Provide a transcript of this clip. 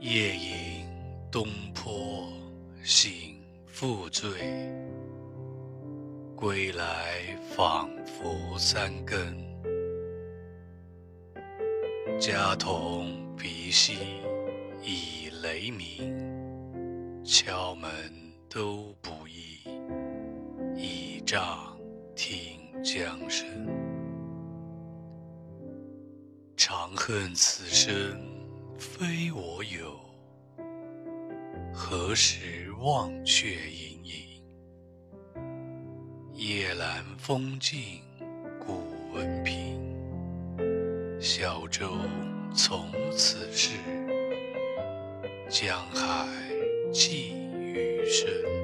夜饮东坡醒复醉，归来仿佛三更。家童鼻息已雷鸣，敲门都不易，倚杖听江声。长恨此生非我有，何时忘却盈盈？夜阑风静古文凭，小舟从此逝，江海寄余生。